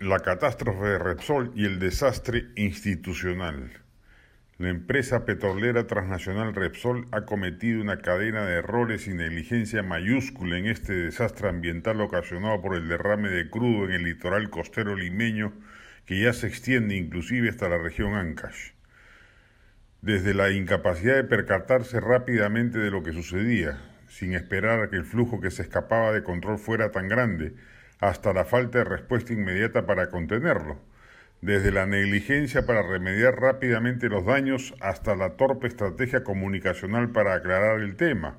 la catástrofe de Repsol y el desastre institucional. La empresa petrolera transnacional Repsol ha cometido una cadena de errores y negligencia mayúscula en este desastre ambiental ocasionado por el derrame de crudo en el litoral costero limeño que ya se extiende inclusive hasta la región Ancash. Desde la incapacidad de percatarse rápidamente de lo que sucedía, sin esperar a que el flujo que se escapaba de control fuera tan grande, hasta la falta de respuesta inmediata para contenerlo, desde la negligencia para remediar rápidamente los daños hasta la torpe estrategia comunicacional para aclarar el tema,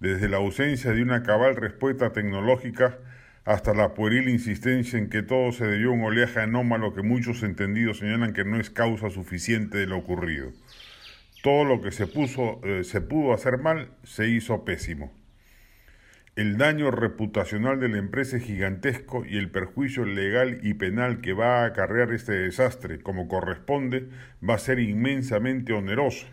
desde la ausencia de una cabal respuesta tecnológica hasta la pueril insistencia en que todo se debió a un oleaje anómalo que muchos entendidos señalan que no es causa suficiente de lo ocurrido. Todo lo que se, eh, se pudo hacer mal se hizo pésimo. El daño reputacional de la empresa es gigantesco y el perjuicio legal y penal que va a acarrear este desastre, como corresponde, va a ser inmensamente oneroso.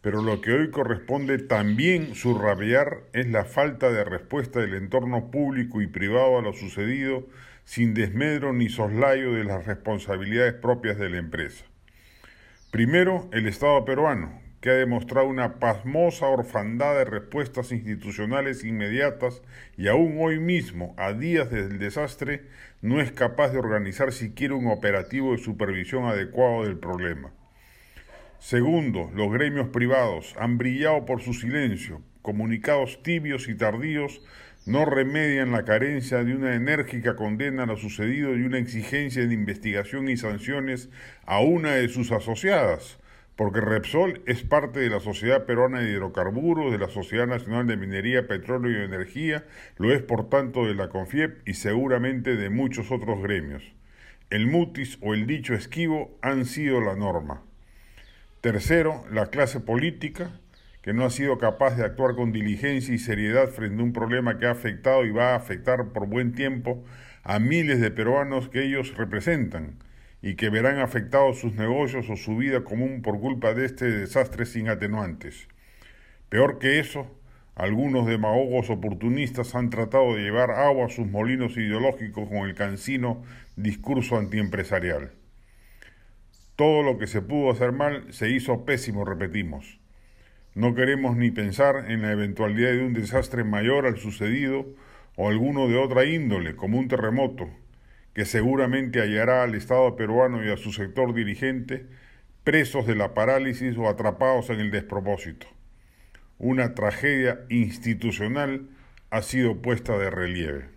Pero lo que hoy corresponde también subrayar es la falta de respuesta del entorno público y privado a lo sucedido, sin desmedro ni soslayo de las responsabilidades propias de la empresa. Primero, el Estado peruano, que ha demostrado una pasmosa orfandad de respuestas institucionales inmediatas y aún hoy mismo, a días del desastre, no es capaz de organizar siquiera un operativo de supervisión adecuado del problema. Segundo, los gremios privados han brillado por su silencio. Comunicados tibios y tardíos no remedian la carencia de una enérgica condena a lo sucedido y una exigencia de investigación y sanciones a una de sus asociadas, porque Repsol es parte de la Sociedad Peruana de Hidrocarburos, de la Sociedad Nacional de Minería, Petróleo y Energía, lo es por tanto de la CONFIEP y seguramente de muchos otros gremios. El mutis o el dicho esquivo han sido la norma. Tercero, la clase política, que no ha sido capaz de actuar con diligencia y seriedad frente a un problema que ha afectado y va a afectar por buen tiempo a miles de peruanos que ellos representan y que verán afectados sus negocios o su vida común por culpa de este desastre sin atenuantes. Peor que eso, algunos demagogos oportunistas han tratado de llevar agua a sus molinos ideológicos con el cansino discurso antiempresarial. Todo lo que se pudo hacer mal se hizo pésimo, repetimos. No queremos ni pensar en la eventualidad de un desastre mayor al sucedido o alguno de otra índole, como un terremoto, que seguramente hallará al Estado peruano y a su sector dirigente presos de la parálisis o atrapados en el despropósito. Una tragedia institucional ha sido puesta de relieve.